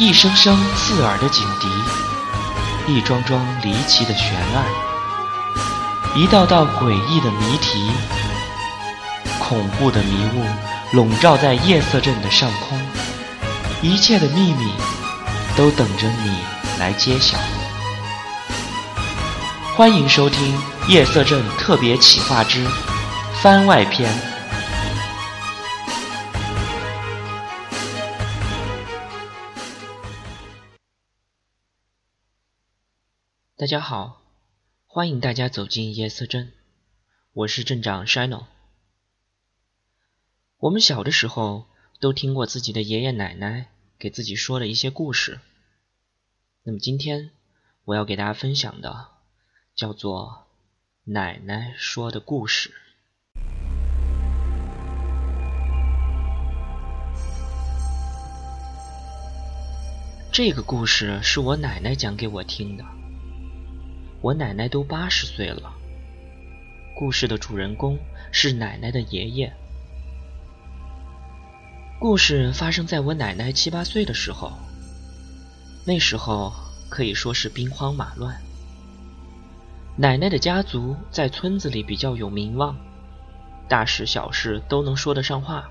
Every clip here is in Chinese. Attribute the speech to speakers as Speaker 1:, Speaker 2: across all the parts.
Speaker 1: 一声声刺耳的警笛，一桩桩离奇的悬案，一道道诡异的谜题，恐怖的迷雾笼罩在夜色镇的上空，一切的秘密都等着你来揭晓。欢迎收听《夜色镇特别企划之番外篇》。大家好，欢迎大家走进夜色镇，我是镇长 Shino。我们小的时候都听过自己的爷爷奶奶给自己说的一些故事，那么今天我要给大家分享的。叫做奶奶说的故事。这个故事是我奶奶讲给我听的。我奶奶都八十岁了。故事的主人公是奶奶的爷爷。故事发生在我奶奶七八岁的时候。那时候可以说是兵荒马乱。奶奶的家族在村子里比较有名望，大事小事都能说得上话。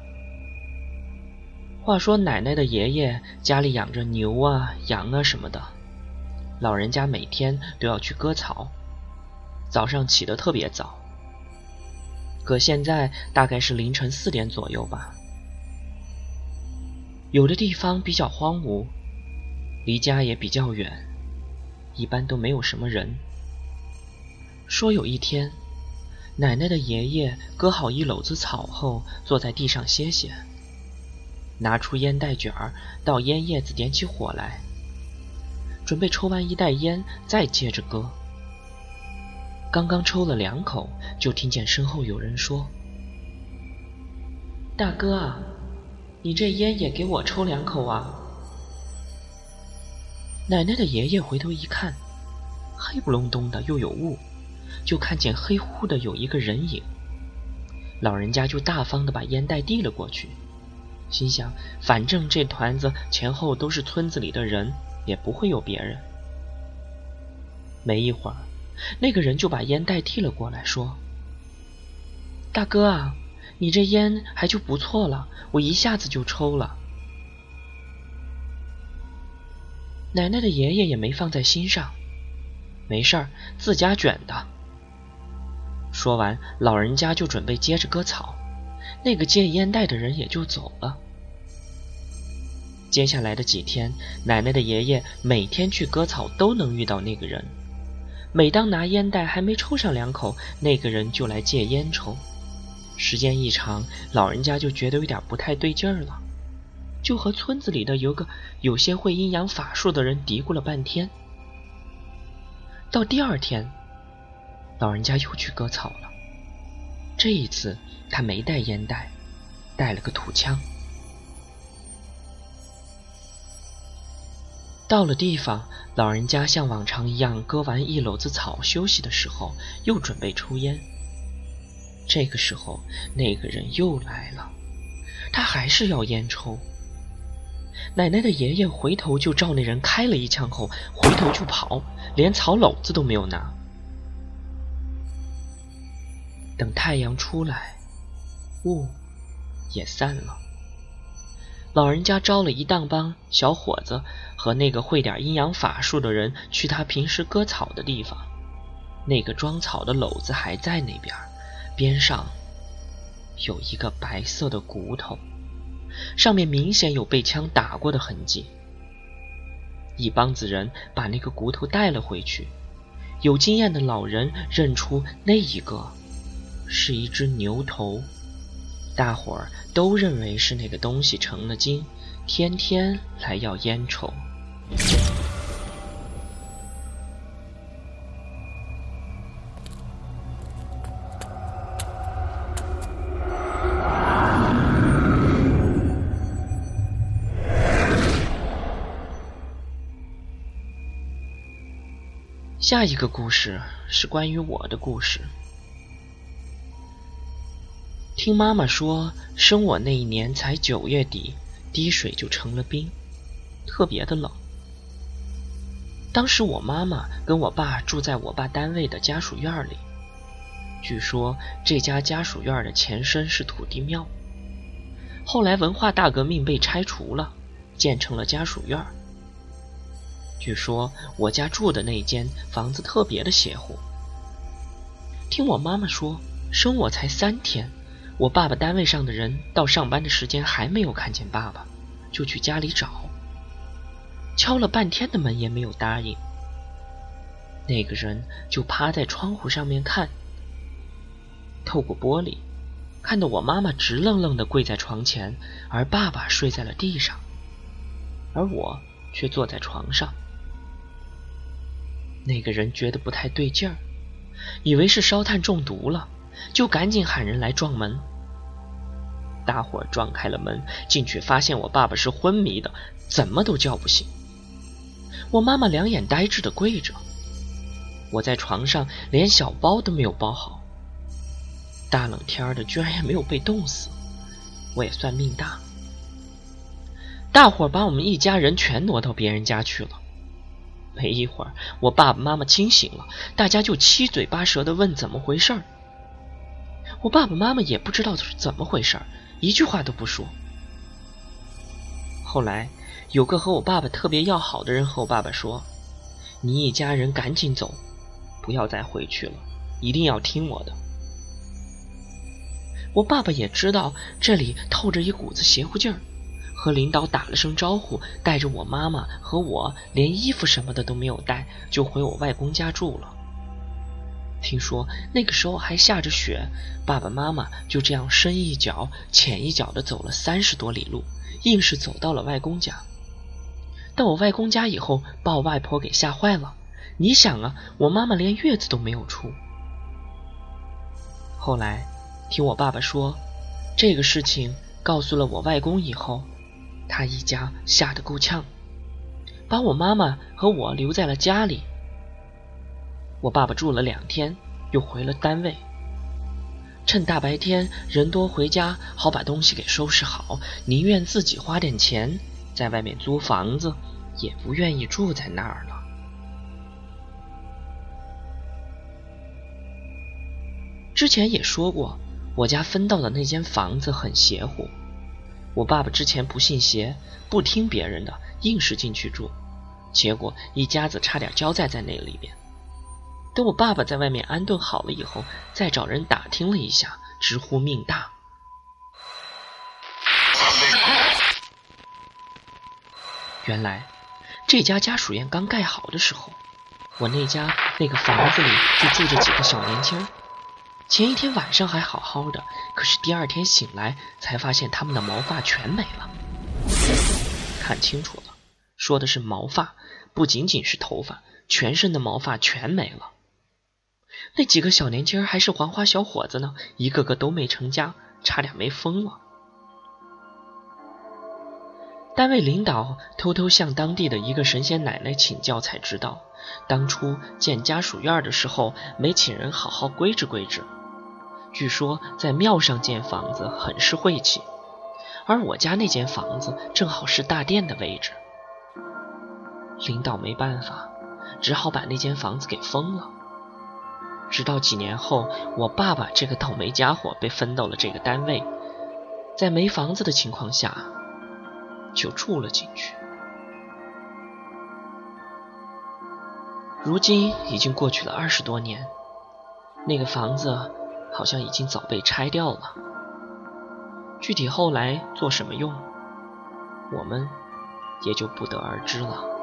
Speaker 1: 话说奶奶的爷爷家里养着牛啊、羊啊什么的，老人家每天都要去割草，早上起得特别早。可现在大概是凌晨四点左右吧。有的地方比较荒芜，离家也比较远，一般都没有什么人。说有一天，奶奶的爷爷割好一篓子草后，坐在地上歇歇，拿出烟袋卷儿，到烟叶子点起火来，准备抽完一袋烟，再接着割。刚刚抽了两口，就听见身后有人说：“大哥啊，你这烟也给我抽两口啊！”奶奶的爷爷回头一看，黑不隆咚的，又有雾。就看见黑乎乎的有一个人影，老人家就大方的把烟袋递了过去，心想反正这团子前后都是村子里的人，也不会有别人。没一会儿，那个人就把烟袋递了过来，说：“大哥啊，你这烟还就不错了，我一下子就抽了。”奶奶的爷爷也没放在心上，没事儿，自家卷的。说完，老人家就准备接着割草，那个借烟袋的人也就走了。接下来的几天，奶奶的爷爷每天去割草都能遇到那个人。每当拿烟袋还没抽上两口，那个人就来借烟抽。时间一长，老人家就觉得有点不太对劲儿了，就和村子里的有个有些会阴阳法术的人嘀咕了半天。到第二天。老人家又去割草了，这一次他没带烟袋，带了个土枪。到了地方，老人家像往常一样割完一篓子草，休息的时候又准备抽烟。这个时候，那个人又来了，他还是要烟抽。奶奶的爷爷回头就照那人开了一枪，后回头就跑，连草篓子都没有拿。等太阳出来，雾也散了。老人家招了一大帮小伙子和那个会点阴阳法术的人去他平时割草的地方。那个装草的篓子还在那边，边上有一个白色的骨头，上面明显有被枪打过的痕迹。一帮子人把那个骨头带了回去。有经验的老人认出那一个。是一只牛头，大伙儿都认为是那个东西成了精，天天来要烟抽。下一个故事是关于我的故事。听妈妈说，生我那一年才九月底，滴水就成了冰。特别的冷。当时我妈妈跟我爸住在我爸单位的家属院里，据说这家家属院的前身是土地庙，后来文化大革命被拆除了，建成了家属院。据说我家住的那间房子特别的邪乎。听我妈妈说，生我才三天，我爸爸单位上的人到上班的时间还没有看见爸爸，就去家里找，敲了半天的门也没有答应。那个人就趴在窗户上面看，透过玻璃，看到我妈妈直愣愣的跪在床前，而爸爸睡在了地上，而我却坐在床上。那个人觉得不太对劲儿，以为是烧炭中毒了，就赶紧喊人来撞门。大伙儿撞开了门，进去发现我爸爸是昏迷的，怎么都叫不醒。我妈妈两眼呆滞的跪着，我在床上连小包都没有包好。大冷天的，居然也没有被冻死，我也算命大。大伙儿把我们一家人全挪到别人家去了。没一会儿，我爸爸妈妈清醒了，大家就七嘴八舌的问怎么回事儿。我爸爸妈妈也不知道是怎么回事儿，一句话都不说。后来，有个和我爸爸特别要好的人和我爸爸说：“你一家人赶紧走，不要再回去了，一定要听我的。”我爸爸也知道这里透着一股子邪乎劲儿。和领导打了声招呼，带着我妈妈和我，连衣服什么的都没有带，就回我外公家住了。听说那个时候还下着雪，爸爸妈妈就这样深一脚浅一脚的走了三十多里路，硬是走到了外公家。到我外公家以后，把我外婆给吓坏了。你想啊，我妈妈连月子都没有出。后来听我爸爸说，这个事情告诉了我外公以后。他一家吓得够呛，把我妈妈和我留在了家里。我爸爸住了两天，又回了单位。趁大白天人多回家，好把东西给收拾好，宁愿自己花点钱在外面租房子，也不愿意住在那儿了。之前也说过，我家分到的那间房子很邪乎。我爸爸之前不信邪，不听别人的，硬是进去住，结果一家子差点交在在那里边。等我爸爸在外面安顿好了以后，再找人打听了一下，直呼命大。原来这家家属院刚盖好的时候，我那家那个房子里就住着几个小年轻。前一天晚上还好好的，可是第二天醒来才发现他们的毛发全没了。看清楚了，说的是毛发，不仅仅是头发，全身的毛发全没了。那几个小年轻还是黄花小伙子呢，一个个都没成家，差点没疯了。单位领导偷偷向当地的一个神仙奶奶请教，才知道当初建家属院的时候没请人好好规制规制。据说在庙上建房子很是晦气，而我家那间房子正好是大殿的位置。领导没办法，只好把那间房子给封了。直到几年后，我爸爸这个倒霉家伙被分到了这个单位，在没房子的情况下，就住了进去。如今已经过去了二十多年，那个房子。好像已经早被拆掉了，具体后来做什么用，我们也就不得而知了。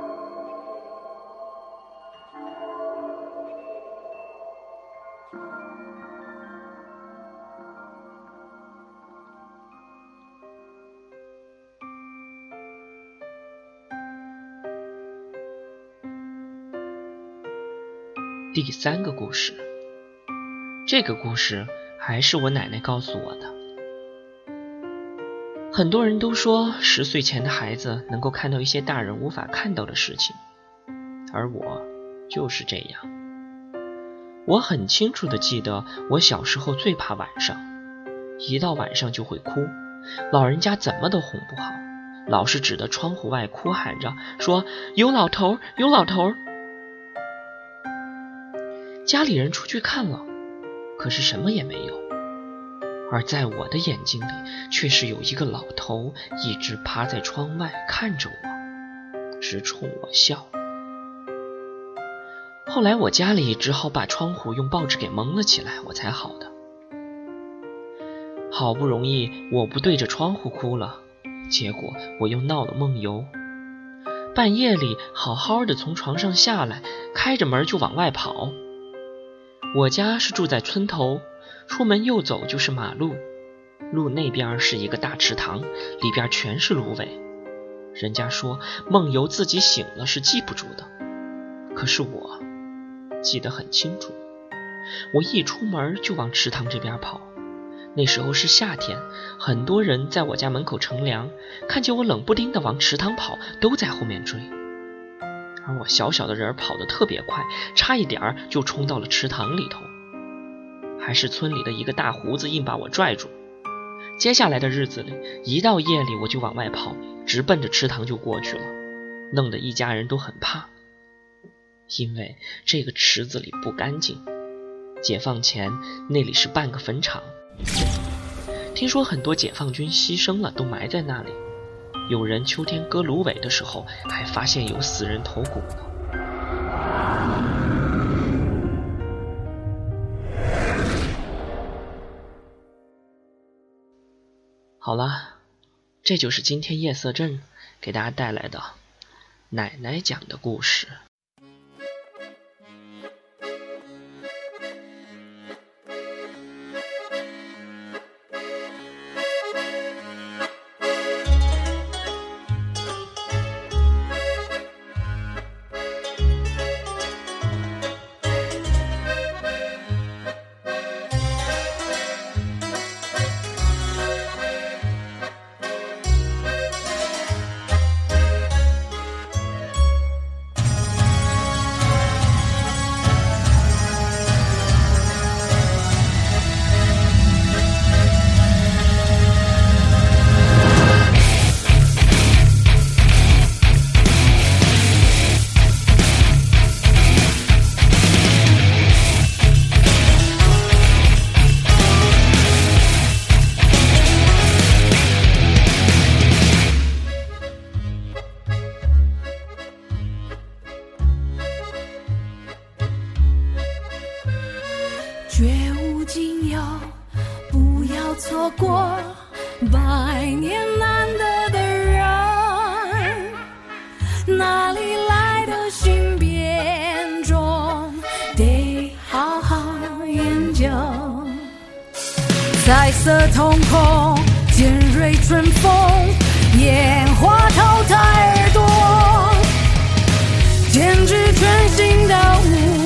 Speaker 1: 第三个故事。这个故事还是我奶奶告诉我的。很多人都说十岁前的孩子能够看到一些大人无法看到的事情，而我就是这样。我很清楚的记得，我小时候最怕晚上，一到晚上就会哭，老人家怎么都哄不好，老是指着窗户外哭喊着说：“有老头，有老头！”家里人出去看了，可是什么也没有。而在我的眼睛里，却是有一个老头一直趴在窗外看着我，直冲我笑。后来我家里只好把窗户用报纸给蒙了起来，我才好的。好不容易我不对着窗户哭了，结果我又闹了梦游。半夜里好好的从床上下来，开着门就往外跑。我家是住在村头。出门右走就是马路，路那边是一个大池塘，里边全是芦苇。人家说梦游自己醒了是记不住的，可是我记得很清楚。我一出门就往池塘这边跑，那时候是夏天，很多人在我家门口乘凉，看见我冷不丁的往池塘跑，都在后面追。而我小小的人儿跑得特别快，差一点儿就冲到了池塘里头。还是村里的一个大胡子硬把我拽住。接下来的日子里，一到夜里我就往外跑，直奔着池塘就过去了，弄得一家人都很怕。因为这个池子里不干净，解放前那里是半个坟场。听说很多解放军牺牲了，都埋在那里。有人秋天割芦苇的时候，还发现有死人头骨呢。好了，这就是今天夜色镇给大家带来的奶奶讲的故事。
Speaker 2: 彩色瞳孔，尖锐春风，烟花淘汰耳朵，剪纸全新的舞